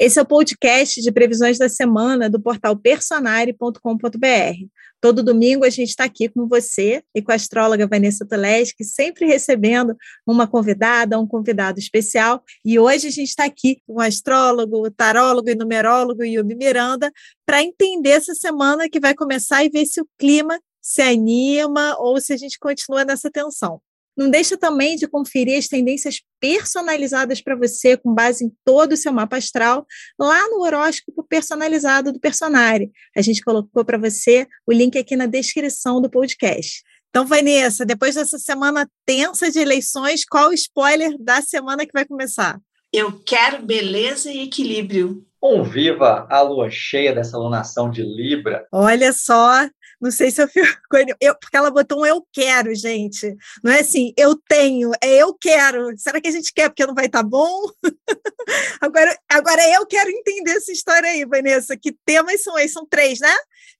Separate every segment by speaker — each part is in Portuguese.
Speaker 1: Esse é o podcast de previsões da semana do portal personare.com.br. Todo domingo a gente está aqui com você e com a astróloga Vanessa Toleski, sempre recebendo uma convidada, um convidado especial. E hoje a gente está aqui com o astrólogo, o tarólogo e numerólogo Yumi Miranda para entender essa semana que vai começar e ver se o clima se anima ou se a gente continua nessa tensão. Não deixa também de conferir as tendências personalizadas para você, com base em todo o seu mapa astral, lá no horóscopo personalizado do Personare. A gente colocou para você o link aqui na descrição do podcast. Então, Vanessa, depois dessa semana tensa de eleições, qual o spoiler da semana que vai começar?
Speaker 2: Eu quero beleza e equilíbrio.
Speaker 3: Um viva a lua cheia dessa alunação de Libra.
Speaker 1: Olha só, não sei se eu fico. Eu, porque ela botou um eu quero, gente. Não é assim, eu tenho, é eu quero. Será que a gente quer porque não vai estar tá bom? agora, agora eu quero entender essa história aí, Vanessa. Que temas são esses? São três, né?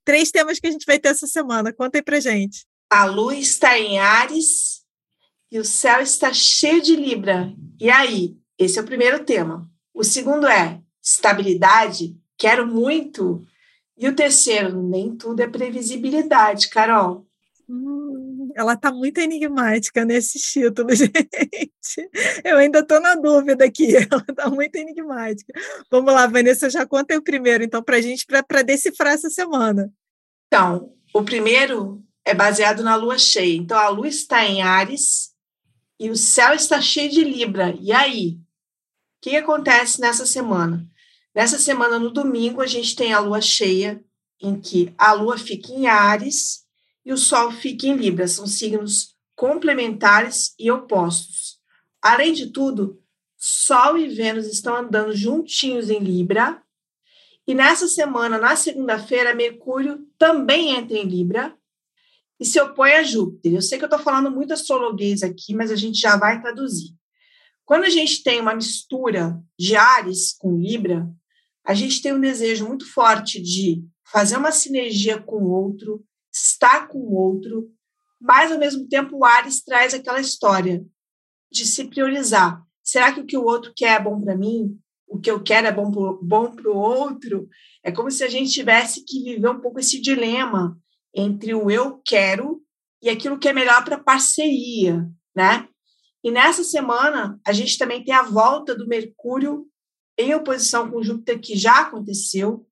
Speaker 1: Três temas que a gente vai ter essa semana. Conta aí pra gente.
Speaker 2: A lua está em Ares e o céu está cheio de Libra. E aí? Esse é o primeiro tema. O segundo é estabilidade. Quero muito e o terceiro, nem tudo é previsibilidade, Carol.
Speaker 1: Hum, ela está muito enigmática nesse título, gente. Eu ainda estou na dúvida aqui. Ela está muito enigmática. Vamos lá, Vanessa, já conta o primeiro, então, para a gente, para decifrar essa semana.
Speaker 2: Então, o primeiro é baseado na lua cheia. Então, a lua está em Ares e o céu está cheio de Libra. E aí? O que acontece nessa semana? Nessa semana, no domingo, a gente tem a lua cheia, em que a lua fica em Ares e o sol fica em Libra. São signos complementares e opostos. Além de tudo, Sol e Vênus estão andando juntinhos em Libra. E nessa semana, na segunda-feira, Mercúrio também entra em Libra e se opõe a Júpiter. Eu sei que eu estou falando muito astrologuês aqui, mas a gente já vai traduzir. Quando a gente tem uma mistura de Ares com Libra, a gente tem um desejo muito forte de fazer uma sinergia com o outro, estar com o outro, mas ao mesmo tempo o Ares traz aquela história de se priorizar. Será que o que o outro quer é bom para mim? O que eu quero é bom para o outro? É como se a gente tivesse que viver um pouco esse dilema entre o eu quero e aquilo que é melhor para parceria, né? E nessa semana, a gente também tem a volta do Mercúrio em oposição com Júpiter, que já aconteceu,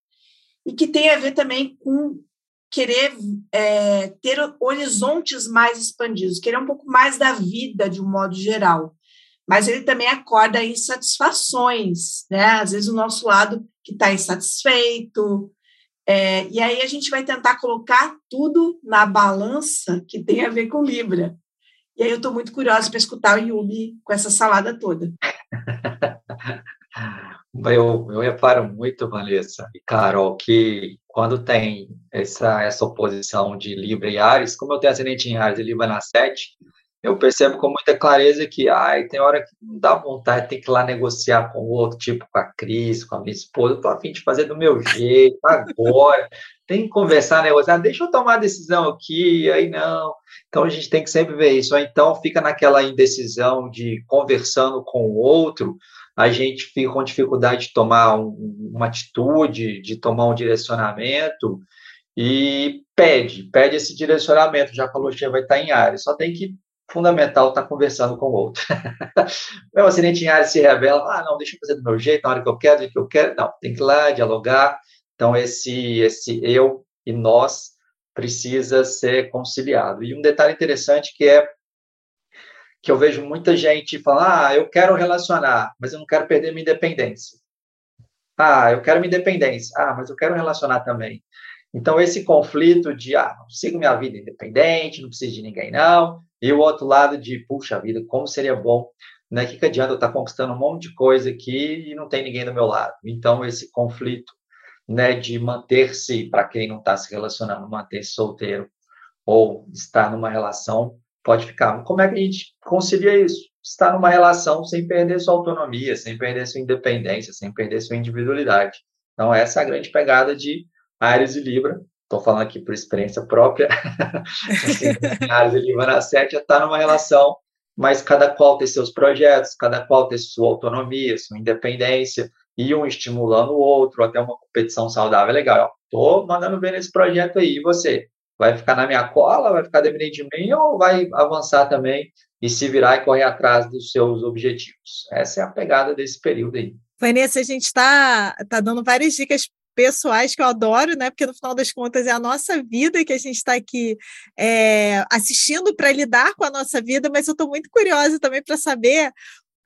Speaker 2: e que tem a ver também com querer é, ter horizontes mais expandidos, querer um pouco mais da vida de um modo geral. Mas ele também acorda insatisfações, né? Às vezes o nosso lado que está insatisfeito. É, e aí a gente vai tentar colocar tudo na balança que tem a ver com Libra. E aí eu estou muito curiosa para escutar o Yubi com essa salada toda.
Speaker 3: Eu, eu reparo muito, Vanessa e Carol, que quando tem essa, essa oposição de Libra e Ares, como eu tenho ascendente em Ares e Libra na 7, eu percebo com muita clareza que ai, tem hora que não dá vontade, tem que ir lá negociar com o outro, tipo com a Cris, com a minha esposa, eu tô afim de fazer do meu jeito, agora, tem que conversar, negociar, deixa eu tomar a decisão aqui, aí não. Então a gente tem que sempre ver isso, ou então fica naquela indecisão de conversando com o outro, a gente fica com dificuldade de tomar um, uma atitude, de tomar um direcionamento, e pede, pede esse direcionamento, já que a vai estar em área. Só tem que, fundamental, estar conversando com o outro. Meu acidente em área se revela, ah, não, deixa eu fazer do meu jeito, na hora que eu quero, do que eu quero. Não, tem que ir lá, dialogar. Então, esse, esse eu e nós precisa ser conciliado. E um detalhe interessante que é que eu vejo muita gente falar, ah, eu quero relacionar, mas eu não quero perder minha independência. Ah, eu quero minha independência. Ah, mas eu quero relacionar também. Então, esse conflito de, ah, sigo minha vida independente, não preciso de ninguém, não. E o outro lado de, puxa vida, como seria bom, né? Que, que adianta eu estar conquistando um monte de coisa aqui e não tem ninguém do meu lado. Então, esse conflito, né, de manter-se, para quem não está se relacionando, manter-se solteiro ou estar numa relação, pode ficar. Como é que a gente concilia isso? Estar numa relação sem perder sua autonomia, sem perder sua independência, sem perder sua individualidade. Então, essa é a grande pegada de Ares e Libra. Estou falando aqui por experiência própria. assim, Ares e Libra na 7 é estar numa relação, mas cada qual tem seus projetos, cada qual tem sua autonomia, sua independência. e um estimulando o outro, até uma competição saudável é legal. Estou mandando ver nesse projeto aí, e você? Vai ficar na minha cola, vai ficar dependendo de mim ou vai avançar também e se virar e correr atrás dos seus objetivos? Essa é a pegada desse período aí.
Speaker 1: Vanessa, a gente está tá dando várias dicas pessoais que eu adoro, né? Porque no final das contas é a nossa vida que a gente está aqui é, assistindo para lidar com a nossa vida, mas eu estou muito curiosa também para saber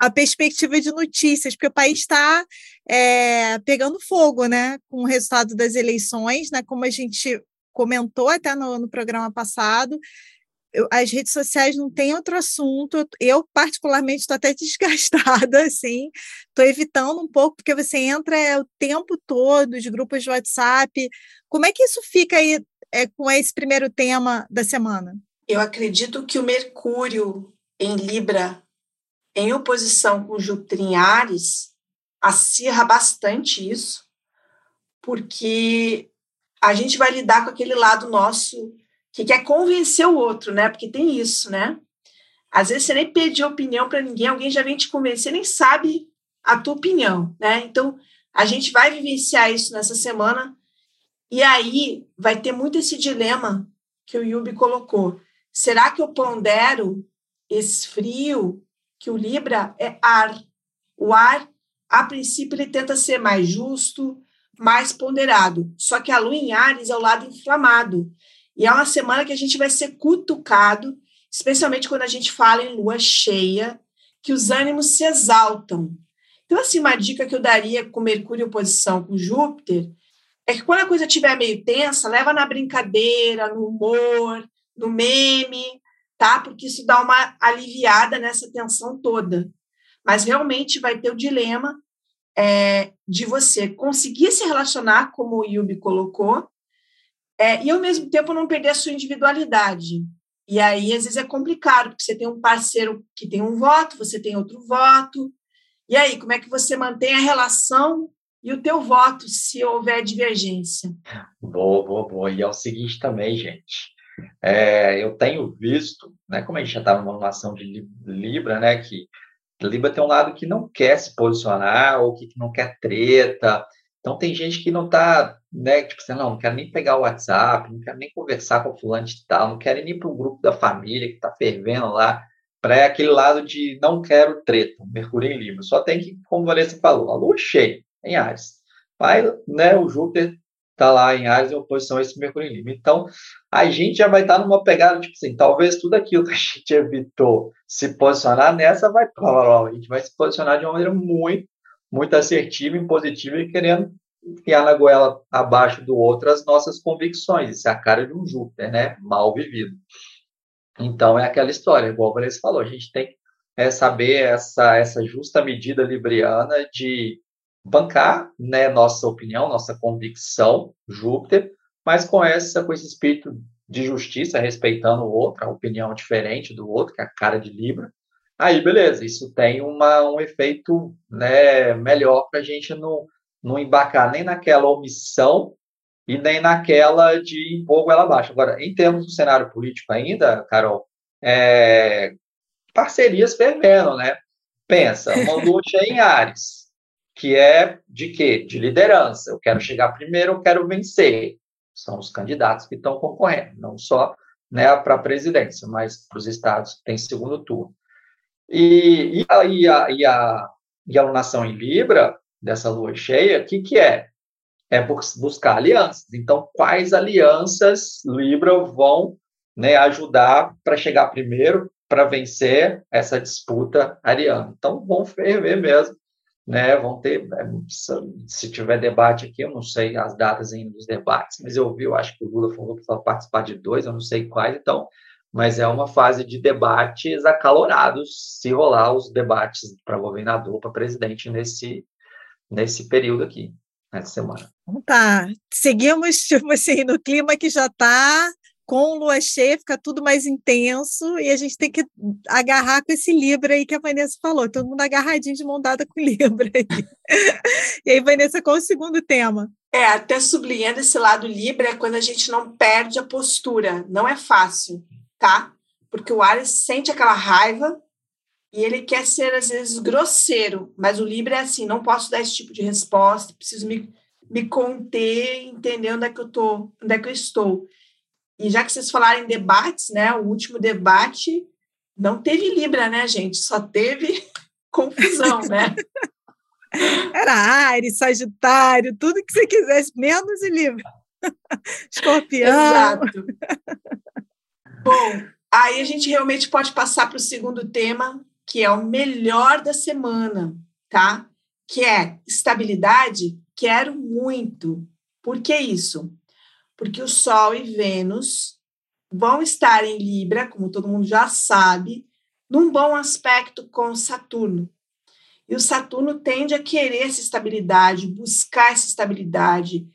Speaker 1: a perspectiva de notícias, porque o país está é, pegando fogo, né, com o resultado das eleições, né, como a gente comentou até no, no programa passado, eu, as redes sociais não têm outro assunto. Eu, particularmente, estou até desgastada, assim, estou evitando um pouco, porque você entra é, o tempo todo de grupos de WhatsApp. Como é que isso fica aí é, com esse primeiro tema da semana?
Speaker 2: Eu acredito que o Mercúrio em Libra, em oposição com Júpiter em Ares, acirra bastante isso, porque a gente vai lidar com aquele lado nosso que quer convencer o outro, né? Porque tem isso, né? Às vezes você nem pediu opinião para ninguém, alguém já vem te convencer, nem sabe a tua opinião, né? Então, a gente vai vivenciar isso nessa semana e aí vai ter muito esse dilema que o Yubi colocou. Será que eu pondero esse frio que o Libra é ar? O ar, a princípio, ele tenta ser mais justo, mais ponderado. Só que a lua em Ares é o lado inflamado. E é uma semana que a gente vai ser cutucado, especialmente quando a gente fala em lua cheia, que os ânimos se exaltam. Então, assim, uma dica que eu daria com Mercúrio em oposição com Júpiter é que quando a coisa estiver meio tensa, leva na brincadeira, no humor, no meme, tá? Porque isso dá uma aliviada nessa tensão toda. Mas realmente vai ter o dilema é, de você conseguir se relacionar, como o Yubi colocou, é, e ao mesmo tempo não perder a sua individualidade. E aí, às vezes, é complicado, porque você tem um parceiro que tem um voto, você tem outro voto. E aí, como é que você mantém a relação e o teu voto se houver divergência?
Speaker 3: Boa, boa, boa. E é o seguinte também, gente. É, eu tenho visto, né, como a gente já está numa ação de Libra, né, que Libra tem um lado que não quer se posicionar ou que não quer treta, então tem gente que não está, né, tipo assim, não, não quero nem pegar o WhatsApp, não quero nem conversar com o fulano de tal, não quero nem para o grupo da família que está fervendo lá, para aquele lado de não quero treta, Mercúrio em Libra. Só tem que, como Vanessa falou, a lua cheia em Ares. Vai, né, o Júpiter está lá em Ares em oposição a esse Mercúrio em Libra. Então, a gente já vai estar tá numa pegada, tipo assim, talvez tudo aquilo que a gente evitou se posicionar nessa vai, a gente vai se posicionar de uma maneira muito muito assertiva, impositiva e querendo enfiar na goela abaixo do outro as nossas convicções. Isso é a cara de um Júpiter, né? Mal vivido. Então, é aquela história, igual o Vanessa falou, a gente tem que é, saber essa, essa justa medida libriana de bancar né, nossa opinião, nossa convicção, Júpiter, mas com, essa, com esse espírito de justiça, respeitando o outro, a opinião diferente do outro, que é a cara de Libra, Aí, beleza, isso tem uma, um efeito né, melhor para a gente não, não embarcar nem naquela omissão e nem naquela de impor ela abaixo. Agora, em termos do cenário político ainda, Carol, é, parcerias fervendo, né? Pensa, uma luta em Ares, que é de quê? De liderança. Eu quero chegar primeiro, eu quero vencer. São os candidatos que estão concorrendo, não só né, para a presidência, mas para os estados que têm segundo turno. E, e, a, e, a, e, a, e a alunação em Libra, dessa lua cheia, o que, que é? É buscar alianças. Então, quais alianças Libra vão né, ajudar para chegar primeiro, para vencer essa disputa ariana? Então, vão ferver mesmo. Né, vão ter, é, se tiver debate aqui, eu não sei as datas ainda dos debates, mas eu vi, eu acho que o Lula falou que vai participar de dois, eu não sei quais, então mas é uma fase de debates acalorados, se rolar os debates para governador, para presidente nesse, nesse período aqui, nessa semana.
Speaker 1: Então tá, seguimos tipo assim, no clima que já está com lua cheia, fica tudo mais intenso e a gente tem que agarrar com esse Libra aí que a Vanessa falou, todo mundo agarradinho de mão dada com o Libra aí. e aí, Vanessa, qual o segundo tema?
Speaker 2: É, até sublinhando esse lado Libra é quando a gente não perde a postura, não é fácil tá? Porque o Ares sente aquela raiva, e ele quer ser, às vezes, grosseiro, mas o Libra é assim, não posso dar esse tipo de resposta, preciso me, me conter, entender onde é que eu tô, onde é que eu estou. E já que vocês falaram em debates, né, o último debate não teve Libra, né, gente? Só teve confusão, né?
Speaker 1: Era Ares, Sagitário, tudo que você quisesse, menos em Libra. Escorpião.
Speaker 2: Exato. Bom, aí a gente realmente pode passar para o segundo tema, que é o melhor da semana, tá? Que é estabilidade. Quero muito. Por que isso? Porque o Sol e Vênus vão estar em Libra, como todo mundo já sabe, num bom aspecto com Saturno. E o Saturno tende a querer essa estabilidade, buscar essa estabilidade.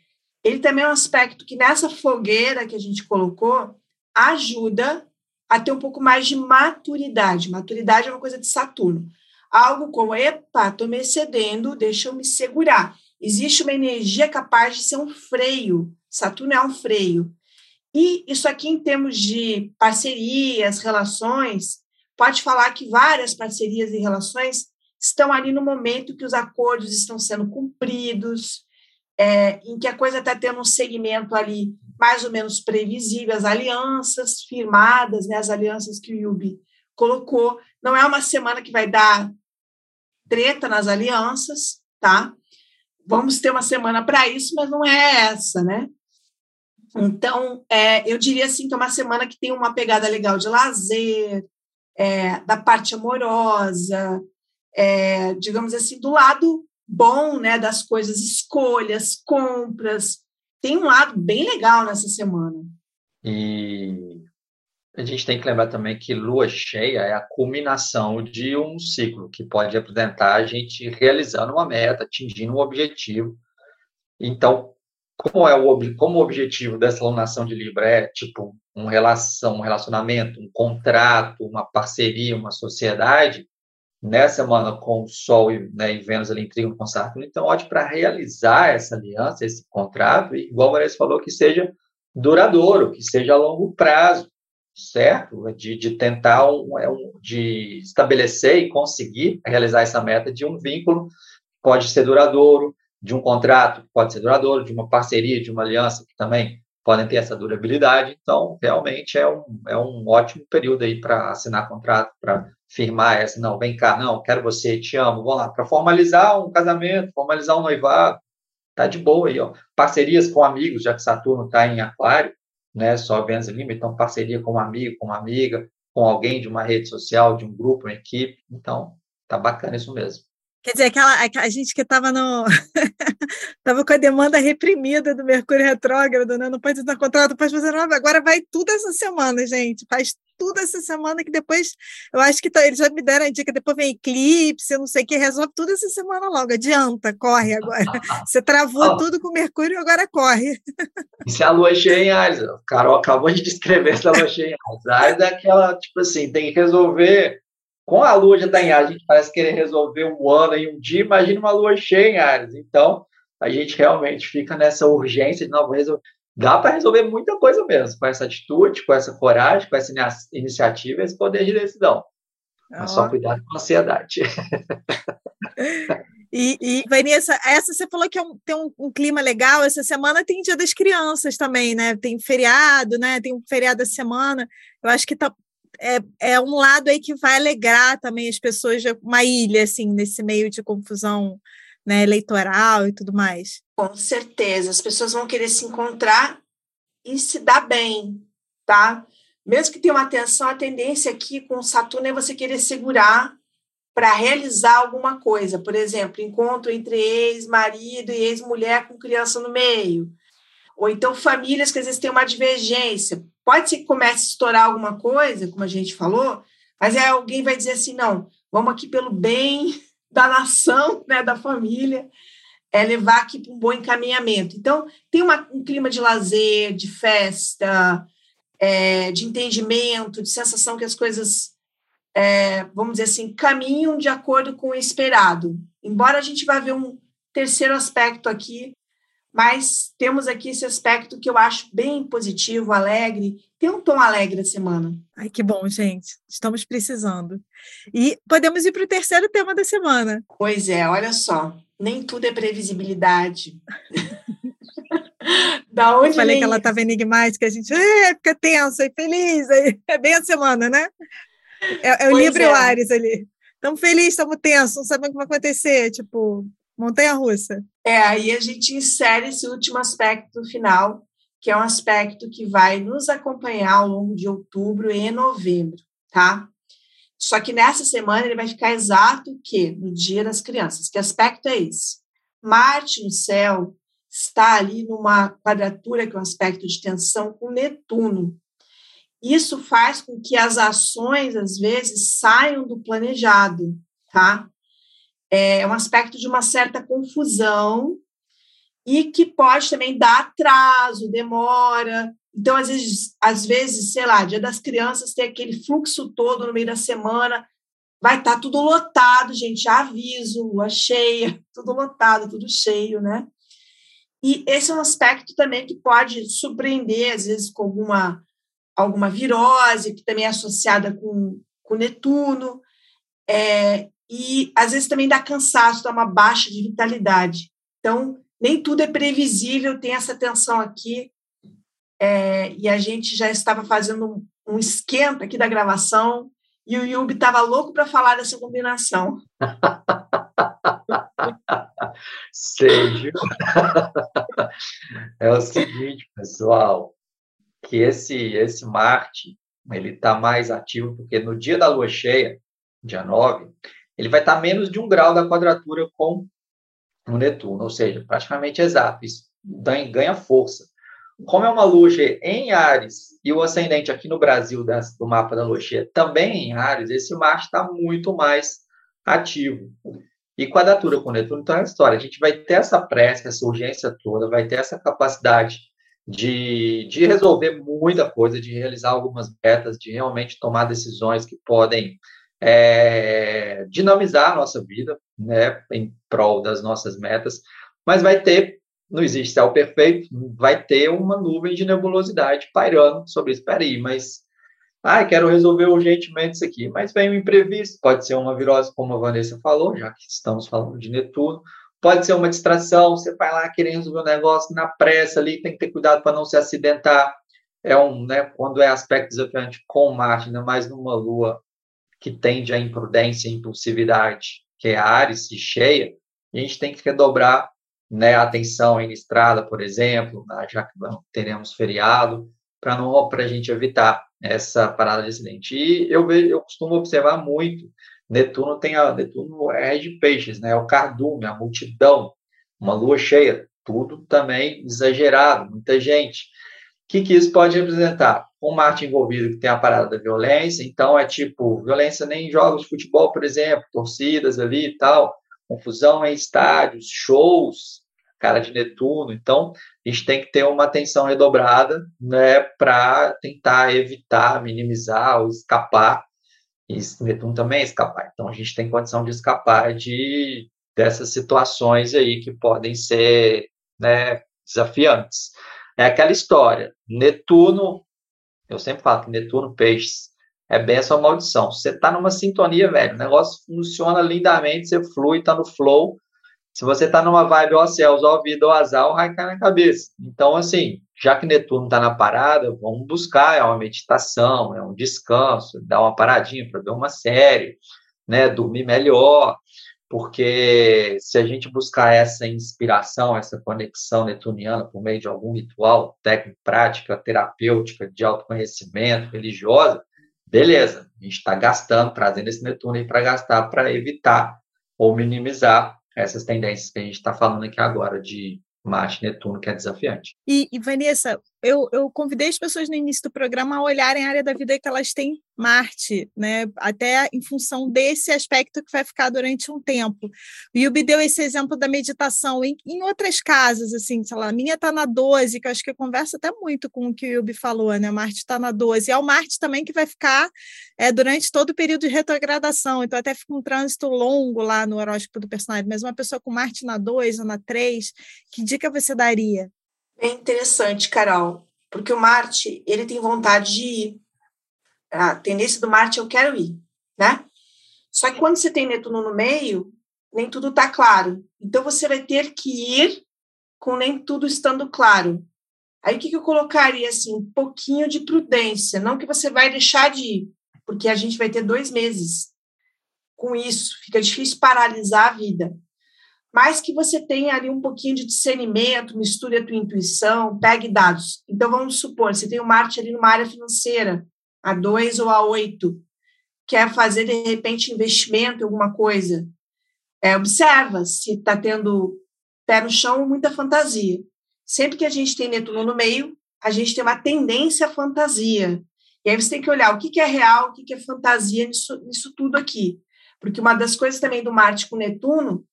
Speaker 2: Ele também é um aspecto que nessa fogueira que a gente colocou ajuda a ter um pouco mais de maturidade. Maturidade é uma coisa de Saturno. Algo como, epa, estou me excedendo, deixa eu me segurar. Existe uma energia capaz de ser um freio. Saturno é um freio. E isso aqui, em termos de parcerias, relações, pode falar que várias parcerias e relações estão ali no momento que os acordos estão sendo cumpridos, é, em que a coisa está tendo um segmento ali mais ou menos previsível, as alianças firmadas, né, as alianças que o Yubi colocou. Não é uma semana que vai dar treta nas alianças, tá? Vamos ter uma semana para isso, mas não é essa, né? Então, é, eu diria assim que é uma semana que tem uma pegada legal de lazer, é, da parte amorosa, é, digamos assim, do lado bom, né, das coisas, escolhas, compras. Tem um lado bem legal nessa semana.
Speaker 3: E a gente tem que lembrar também que lua cheia é a culminação de um ciclo que pode apresentar a gente realizando uma meta, atingindo um objetivo. Então, como é o como o objetivo dessa alunação de Libra é tipo um relação, um relacionamento, um contrato, uma parceria, uma sociedade, nessa semana com Sol e, né, e Vênus ali em trígono com Saturno, então ótimo para realizar essa aliança, esse contrato, e igual o Vanessa falou, que seja duradouro, que seja a longo prazo, certo? De, de tentar, é um, de estabelecer e conseguir realizar essa meta de um vínculo, pode ser duradouro, de um contrato, pode ser duradouro, de uma parceria, de uma aliança, que também podem ter essa durabilidade. Então, realmente é um, é um ótimo período aí para assinar contrato, para firmar essa, não, vem cá, não, quero você, te amo, vamos lá, para formalizar um casamento, formalizar um noivado, tá de boa aí, ó. Parcerias com amigos, já que Saturno está em aquário, né, só Vênus Lima, então parceria com um amigo, com uma amiga, com alguém de uma rede social, de um grupo, uma equipe, então tá bacana isso mesmo.
Speaker 1: Quer dizer, aquela, a gente que estava no. Estava com a demanda reprimida do Mercúrio retrógrado, né? Não pode dar contrato, não pode fazer nada. Agora vai tudo essa semana, gente. Faz tudo essa semana que depois. Eu acho que tá, eles já me deram a dica, depois vem eclipse, não sei o que, resolve tudo essa semana logo. Adianta, corre agora. Você travou oh. tudo com Mercúrio, agora corre.
Speaker 3: Isso é a lua cheia em Ares. Carol acabou de descrever essa lua cheia em Ares. Ares é aquela, tipo assim, tem que resolver com a lua já está em Ares, a gente parece querer resolver um ano em um dia, imagina uma lua cheia em Ares. Então, a gente realmente fica nessa urgência de não resolver. Dá para resolver muita coisa mesmo, com essa atitude, com essa coragem, com essa iniciativa, esse poder de decisão. Mas só cuidado com a ansiedade.
Speaker 1: E, e Vanessa, essa você falou que é um, tem um, um, clima legal. Essa semana tem Dia das Crianças também, né? Tem feriado, né? Tem um feriado da semana. Eu acho que tá, é, é um lado aí que vai alegrar também as pessoas de uma ilha, assim, nesse meio de confusão né, eleitoral e tudo mais.
Speaker 2: Com certeza, as pessoas vão querer se encontrar e se dar bem, tá? Mesmo que tenha uma tensão, a tendência aqui com o Saturno é você querer segurar para realizar alguma coisa. Por exemplo, encontro entre ex-marido e ex-mulher com criança no meio. Ou então famílias que às vezes têm uma divergência. Pode ser que comece a estourar alguma coisa, como a gente falou, mas alguém vai dizer assim, não, vamos aqui pelo bem da nação, né, da família, é levar aqui para um bom encaminhamento. Então, tem uma, um clima de lazer, de festa, é, de entendimento, de sensação que as coisas, é, vamos dizer assim, caminham de acordo com o esperado. Embora a gente vá ver um terceiro aspecto aqui Mas temos aqui esse aspecto que eu acho bem positivo, alegre. Tem um tom alegre a semana.
Speaker 1: Ai, que bom, gente. Estamos precisando. E podemos ir para o terceiro tema da semana.
Speaker 2: Pois é, olha só. Nem tudo é previsibilidade.
Speaker 1: da onde eu falei que ela estava enigmática, a gente é, fica tensa e feliz. É bem a semana, né? É, é o Libra é. Ares ali. Estamos felizes, estamos tensos, não sabemos o que vai acontecer. Tipo, montanha russa.
Speaker 2: É, aí a gente insere esse último aspecto final, que é um aspecto que vai nos acompanhar ao longo de outubro e novembro, tá? Só que nessa semana ele vai ficar exato o quê? No Dia das Crianças. Que aspecto é esse? Marte no céu está ali numa quadratura, que é um aspecto de tensão, com Netuno. Isso faz com que as ações, às vezes, saiam do planejado, tá? É um aspecto de uma certa confusão e que pode também dar atraso, demora. Então, às vezes, às vezes, sei lá, dia das crianças tem aquele fluxo todo no meio da semana, vai estar tá tudo lotado, gente, aviso, lua cheia, tudo lotado, tudo cheio, né? E esse é um aspecto também que pode surpreender, às vezes, com alguma, alguma virose, que também é associada com, com Netuno. É, e às vezes também dá cansaço, dá uma baixa de vitalidade. Então, nem tudo é previsível, tem essa tensão aqui. É, e a gente já estava fazendo um, um esquenta aqui da gravação e o Yubi estava louco para falar dessa combinação.
Speaker 3: Sei, É o seguinte, pessoal, que esse, esse Marte ele está mais ativo porque no dia da lua cheia, dia 9, ele vai estar menos de um grau da quadratura com o Netuno, ou seja, praticamente exato. Isso ganha força. Como é uma lua cheia em Ares e o ascendente aqui no Brasil do mapa da lua cheia também em Ares, esse Marte está muito mais ativo. E quadratura com Netuno, então é a história. A gente vai ter essa pressa, essa urgência toda, vai ter essa capacidade de, de resolver muita coisa, de realizar algumas metas, de realmente tomar decisões que podem é, dinamizar a nossa vida, né, em prol das nossas metas, mas vai ter, não existe céu perfeito, vai ter uma nuvem de nebulosidade pairando sobre isso. Peraí, mas, ah, quero resolver urgentemente isso aqui, mas vem um imprevisto, pode ser uma virose, como a Vanessa falou, já que estamos falando de Netuno, pode ser uma distração, você vai lá querer resolver um negócio na pressa ali, tem que ter cuidado para não se acidentar, é um, né, quando é aspecto desafiante com Marte, ainda mais numa lua que tende à imprudência e impulsividade, que é a Ares e cheia, a gente tem que redobrar né, a atenção em estrada, por exemplo, já que teremos feriado, para não para a gente evitar essa parada de acidente. E eu vejo, eu costumo observar muito. Netuno tem a Netuno é de peixes, né? É o cardume, a multidão, uma lua cheia, tudo também exagerado, muita gente que, que isso pode representar? Um Marte envolvido que tem a parada da violência, então é tipo, violência nem em jogos de futebol, por exemplo, torcidas ali e tal, confusão em estádios, shows, cara de Netuno, então a gente tem que ter uma atenção redobrada, né, para tentar evitar, minimizar ou escapar, e Netuno também é escapar, então a gente tem condição de escapar de dessas situações aí que podem ser, né, desafiantes. É aquela história. Netuno, eu sempre falo que Netuno, peixes, é benção ou maldição. Você está numa sintonia, velho. O negócio funciona lindamente, você flui, está no flow. Se você está numa vibe, ó céus, ó vida, ó azar, vai cair na cabeça. Então, assim, já que Netuno está na parada, vamos buscar, é uma meditação, é um descanso, dar uma paradinha para ver uma série, né, dormir melhor, porque se a gente buscar essa inspiração, essa conexão netuniana por meio de algum ritual, técnica, prática, terapêutica, de autoconhecimento, religiosa, beleza, a gente está gastando, trazendo esse Netuno aí para gastar, para evitar ou minimizar essas tendências que a gente está falando aqui agora de Marte Netuno, que é desafiante.
Speaker 1: E, e Vanessa, eu, eu convidei as pessoas no início do programa a olharem a área da vida que elas têm Marte, né? Até em função desse aspecto que vai ficar durante um tempo. O Yubi deu esse exemplo da meditação em, em outras casas, assim, sei lá, a minha está na 12, que eu acho que conversa até muito com o que o Yubi falou, né? Marte está na 12. E é o Marte também que vai ficar é, durante todo o período de retrogradação, então até fica um trânsito longo lá no horóscopo do personagem, mas uma pessoa com Marte na 2 ou na 3, que dica você daria?
Speaker 2: É interessante, Carol, porque o Marte, ele tem vontade de ir. A tendência do Marte, eu quero ir, né? Só que quando você tem Netuno no meio, nem tudo está claro. Então, você vai ter que ir com nem tudo estando claro. Aí, o que, que eu colocaria, assim, um pouquinho de prudência. Não que você vai deixar de ir, porque a gente vai ter dois meses com isso. Fica difícil paralisar a vida mas que você tenha ali um pouquinho de discernimento, misture a tua intuição, pegue dados. Então, vamos supor, você tem o Marte ali numa área financeira, a 2 ou a 8, quer fazer, de repente, investimento em alguma coisa. É, observa se está tendo pé no chão ou muita fantasia. Sempre que a gente tem Netuno no meio, a gente tem uma tendência à fantasia. E aí você tem que olhar o que, que é real, o que, que é fantasia nisso, nisso tudo aqui. Porque uma das coisas também do Marte com Netuno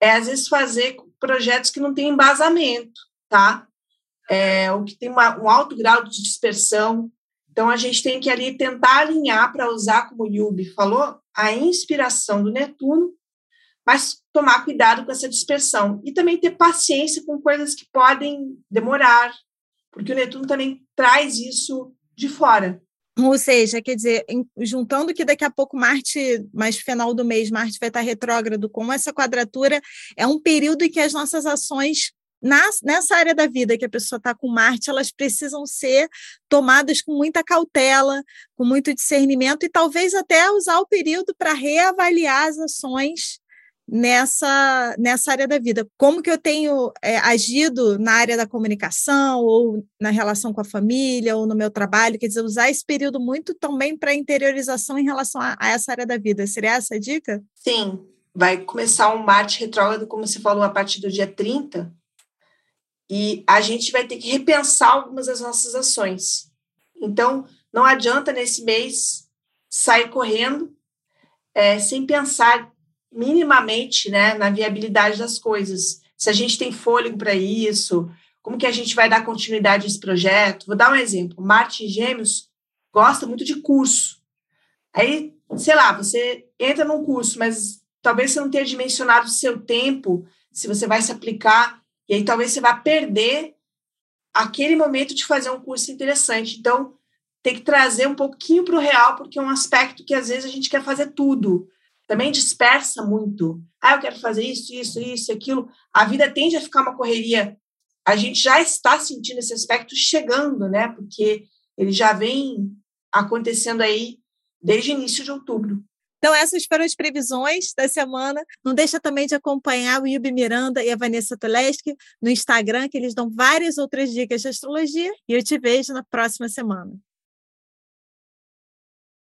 Speaker 2: é às vezes fazer projetos que não têm embasamento, tá? É, ou que tem uma, um alto grau de dispersão. Então, a gente tem que ali tentar alinhar para usar, como o Yubi falou, a inspiração do Netuno, mas tomar cuidado com essa dispersão. E também ter paciência com coisas que podem demorar, porque o Netuno também traz isso de fora.
Speaker 1: Ou seja, quer dizer, juntando que daqui a pouco Marte, mais final do mês, Marte vai estar retrógrado com essa quadratura, é um período em que as nossas ações nas, nessa área da vida que a pessoa está com Marte, elas precisam ser tomadas com muita cautela, com muito discernimento e talvez até usar o período para reavaliar as ações nessa, nessa área da vida. Como que eu tenho é, agido na área da comunicação, ou na relação com a família, ou no meu trabalho, quer dizer, usar esse período muito também para interiorização em relação a, a, essa área da vida. Seria essa a dica?
Speaker 2: Sim, vai começar um Marte retrógrado, como você falou, a partir do dia 30, e a gente vai ter que repensar algumas das nossas ações. Então, não adianta nesse mês sair correndo é, sem pensar minimamente né, na viabilidade das coisas. Se a gente tem fôlego para isso, como que a gente vai dar continuidade a esse projeto? Vou dar um exemplo. Marte Gêmeos gosta muito de curso. Aí, sei lá, você entra num curso, mas talvez você não tenha dimensionado o seu tempo, se você vai se aplicar, e aí talvez você vá perder aquele momento de fazer um curso interessante. Então, tem que trazer um pouquinho para o real, porque é um aspecto que às vezes a gente quer fazer tudo também dispersa muito. Ah, eu quero fazer isso, isso, isso, aquilo. A vida tende a ficar uma correria. A gente já está sentindo esse aspecto chegando, né? Porque ele já vem acontecendo aí desde início de outubro.
Speaker 1: Então, essas foram as previsões da semana. Não deixa também de acompanhar o Yubi Miranda e a Vanessa Tuleski no Instagram, que eles dão várias outras dicas de astrologia. E eu te vejo na próxima semana.